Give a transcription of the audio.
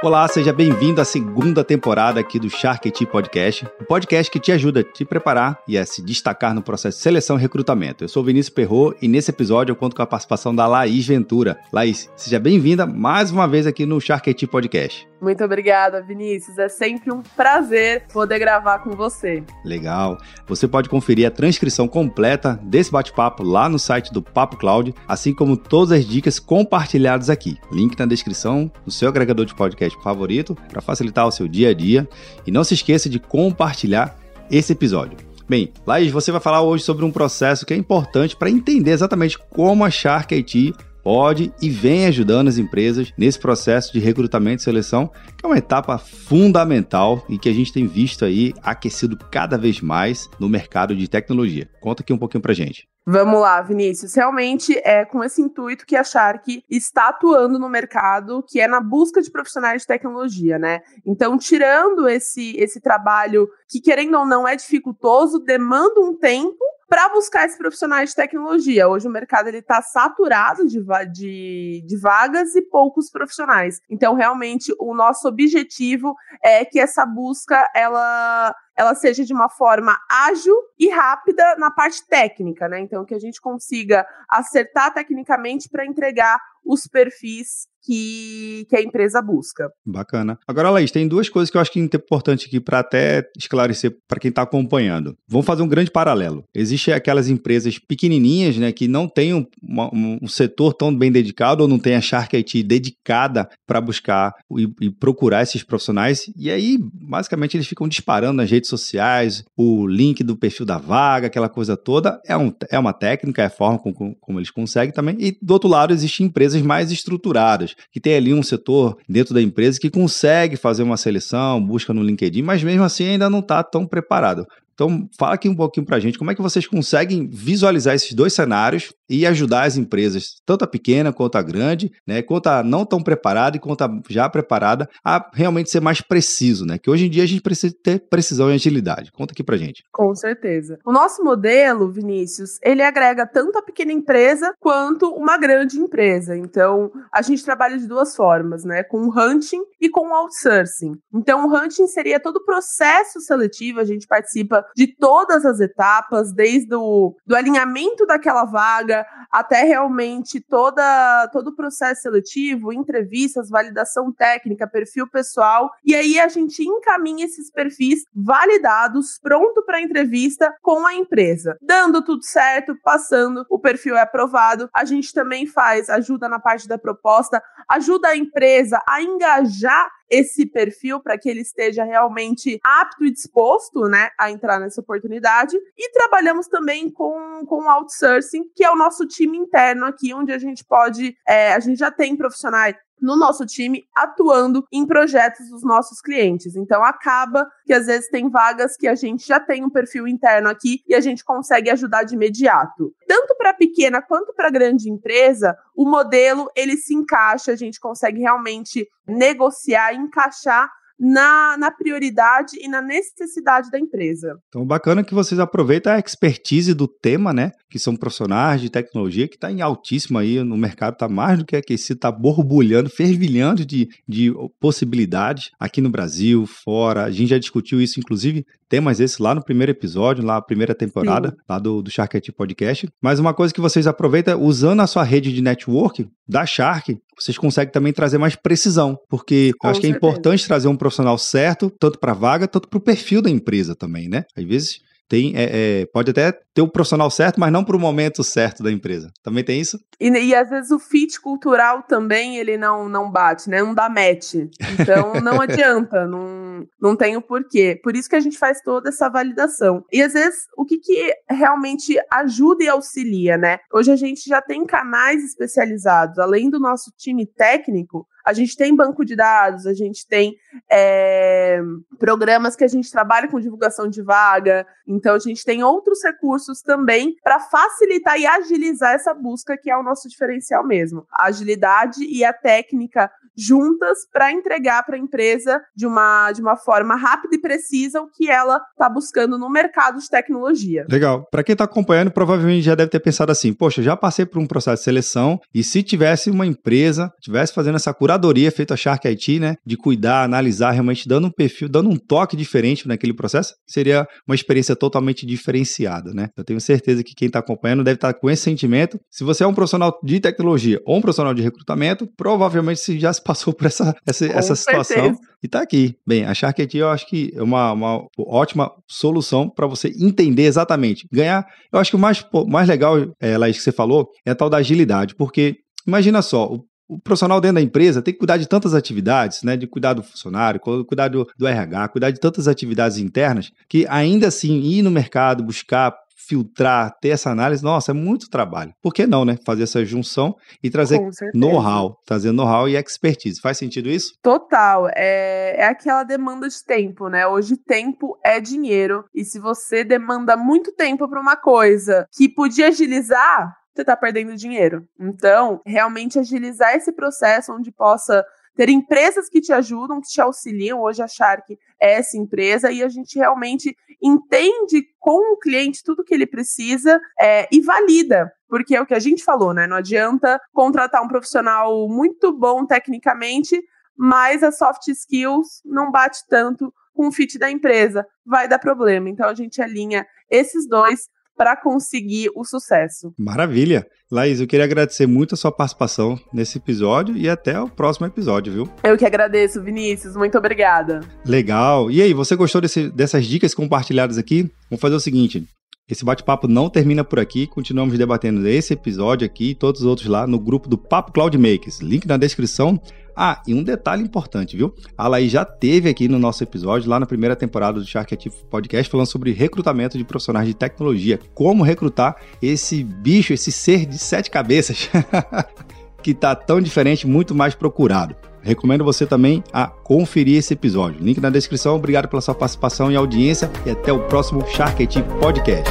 Olá, seja bem-vindo à segunda temporada aqui do Shark IT Podcast, um podcast que te ajuda a te preparar e a se destacar no processo de seleção e recrutamento. Eu sou Vinícius Perro e nesse episódio eu conto com a participação da Laís Ventura. Laís, seja bem-vinda mais uma vez aqui no Shark IT Podcast. Muito obrigada, Vinícius. É sempre um prazer poder gravar com você. Legal. Você pode conferir a transcrição completa desse bate-papo lá no site do Papo Cloud, assim como todas as dicas compartilhadas aqui. Link na descrição no seu agregador de podcast favorito para facilitar o seu dia a dia. E não se esqueça de compartilhar esse episódio. Bem, Laís, você vai falar hoje sobre um processo que é importante para entender exatamente como a Shark IT pode e vem ajudando as empresas nesse processo de recrutamento e seleção, que é uma etapa fundamental e que a gente tem visto aí aquecido cada vez mais no mercado de tecnologia. Conta aqui um pouquinho pra gente. Vamos lá, Vinícius. Realmente é com esse intuito que a Shark está atuando no mercado, que é na busca de profissionais de tecnologia, né? Então, tirando esse, esse trabalho que, querendo ou não, é dificultoso, demanda um tempo para buscar esses profissionais de tecnologia. Hoje o mercado ele está saturado de, de, de vagas e poucos profissionais. Então, realmente, o nosso objetivo é que essa busca ela ela seja de uma forma ágil e rápida na parte técnica, né? Então, que a gente consiga acertar tecnicamente para entregar os perfis que, que a empresa busca. Bacana. Agora, Laís, tem duas coisas que eu acho que é importante aqui para até esclarecer para quem está acompanhando. Vamos fazer um grande paralelo. Existem aquelas empresas pequenininhas, né, que não têm um, um, um setor tão bem dedicado ou não tem a Shark IT dedicada para buscar e, e, procurar esses profissionais. E aí, basicamente, eles ficam disparando nas redes sociais o link do perfil da vaga, aquela coisa toda. É, um, é uma técnica, é a forma como, como eles conseguem também. E do outro lado, existem empresas mais estruturadas que tem ali um setor dentro da empresa que consegue fazer uma seleção, busca no LinkedIn, mas mesmo assim ainda não está tão preparado. Então, fala aqui um pouquinho para a gente como é que vocês conseguem visualizar esses dois cenários e ajudar as empresas, tanto a pequena quanto a grande, né, quanto a não tão preparada e quanto a já preparada, a realmente ser mais preciso, né? Que hoje em dia a gente precisa ter precisão e agilidade. Conta aqui para gente. Com certeza. O nosso modelo, Vinícius, ele agrega tanto a pequena empresa quanto uma grande empresa. Então, a gente trabalha de duas formas, né? Com o hunting e com o outsourcing. Então, o hunting seria todo o processo seletivo, a gente participa de todas as etapas, desde o do alinhamento daquela vaga até realmente toda, todo o processo seletivo, entrevistas, validação técnica, perfil pessoal. E aí a gente encaminha esses perfis validados, pronto para entrevista com a empresa. Dando tudo certo, passando, o perfil é aprovado. A gente também faz ajuda na parte da proposta, ajuda a empresa a engajar esse perfil para que ele esteja realmente apto e disposto, né, a entrar nessa oportunidade. E trabalhamos também com, com outsourcing, que é o nosso time interno aqui, onde a gente pode, é, a gente já tem profissionais no nosso time atuando em projetos dos nossos clientes. Então acaba que às vezes tem vagas que a gente já tem um perfil interno aqui e a gente consegue ajudar de imediato. Tanto para pequena quanto para grande empresa, o modelo ele se encaixa, a gente consegue realmente negociar, encaixar na, na prioridade e na necessidade da empresa. Então, bacana que vocês aproveitam a expertise do tema, né? Que são profissionais de tecnologia que está em altíssimo aí no mercado, está mais do que aquecido, está borbulhando, fervilhando de, de possibilidades aqui no Brasil, fora. A gente já discutiu isso, inclusive, temas esses lá no primeiro episódio, lá na primeira temporada, Sim. lá do, do Shark IT Podcast. Mas uma coisa que vocês aproveitam, usando a sua rede de network da Shark, vocês conseguem também trazer mais precisão, porque Com eu acho que é importante trazer um profissional certo, tanto para a vaga, tanto para o perfil da empresa também, né? Às vezes tem, é, é, pode até ter o profissional certo, mas não para o momento certo da empresa. Também tem isso? E, e, às vezes o fit cultural também ele não, não bate, né? Não dá match. Então não adianta, não, não tem o porquê. Por isso que a gente faz toda essa validação. E às vezes o que, que realmente ajuda e auxilia, né? Hoje a gente já tem canais especializados, além do nosso time técnico, a gente tem banco de dados, a gente tem é, programas que a gente trabalha com divulgação de vaga, então a gente tem outros recursos também para facilitar e agilizar essa busca, que é o nosso diferencial mesmo. A agilidade e a técnica juntas para entregar para a empresa de uma, de uma forma rápida e precisa o que ela está buscando no mercado de tecnologia. Legal. Para quem está acompanhando, provavelmente já deve ter pensado assim: poxa, já passei por um processo de seleção e se tivesse uma empresa, tivesse fazendo essa curadoria feita a Shark IT, né, de cuidar, analisar, realmente dando um perfil, dando um toque diferente naquele processo, seria uma experiência totalmente diferenciada, né? Eu tenho certeza que quem está acompanhando deve estar tá com esse sentimento. Se você é um profissional de tecnologia ou um profissional de recrutamento, provavelmente você já se passou por essa, essa, essa situação e está aqui. Bem, a Shark IT eu acho que é uma, uma ótima solução para você entender exatamente. Ganhar, eu acho que o mais, mais legal, é, Laís, que você falou, é a tal da agilidade, porque imagina só, o o profissional dentro da empresa tem que cuidar de tantas atividades, né? De cuidar do funcionário, cuidar do, do RH, cuidar de tantas atividades internas, que ainda assim ir no mercado, buscar filtrar, ter essa análise, nossa, é muito trabalho. Por que não, né? Fazer essa junção e trazer know-how, trazer know-how e expertise. Faz sentido isso? Total. É, é aquela demanda de tempo, né? Hoje tempo é dinheiro. E se você demanda muito tempo para uma coisa que podia agilizar, você está perdendo dinheiro. Então, realmente agilizar esse processo onde possa ter empresas que te ajudam, que te auxiliam. Hoje a Shark é essa empresa e a gente realmente entende com o cliente tudo que ele precisa é, e valida. Porque é o que a gente falou, né? Não adianta contratar um profissional muito bom tecnicamente, mas as soft skills não bate tanto com o fit da empresa. Vai dar problema. Então a gente alinha esses dois para conseguir o sucesso. Maravilha! Laís, eu queria agradecer muito a sua participação nesse episódio e até o próximo episódio, viu? Eu que agradeço, Vinícius. Muito obrigada. Legal. E aí, você gostou desse, dessas dicas compartilhadas aqui? Vamos fazer o seguinte: esse bate-papo não termina por aqui, continuamos debatendo esse episódio aqui e todos os outros lá no grupo do Papo Cloud Makers. Link na descrição. Ah, e um detalhe importante, viu? A Laís já teve aqui no nosso episódio, lá na primeira temporada do Shark Ativo Podcast, falando sobre recrutamento de profissionais de tecnologia. Como recrutar esse bicho, esse ser de sete cabeças, que tá tão diferente, muito mais procurado. Recomendo você também a conferir esse episódio. Link na descrição. Obrigado pela sua participação e audiência e até o próximo Shark Podcast.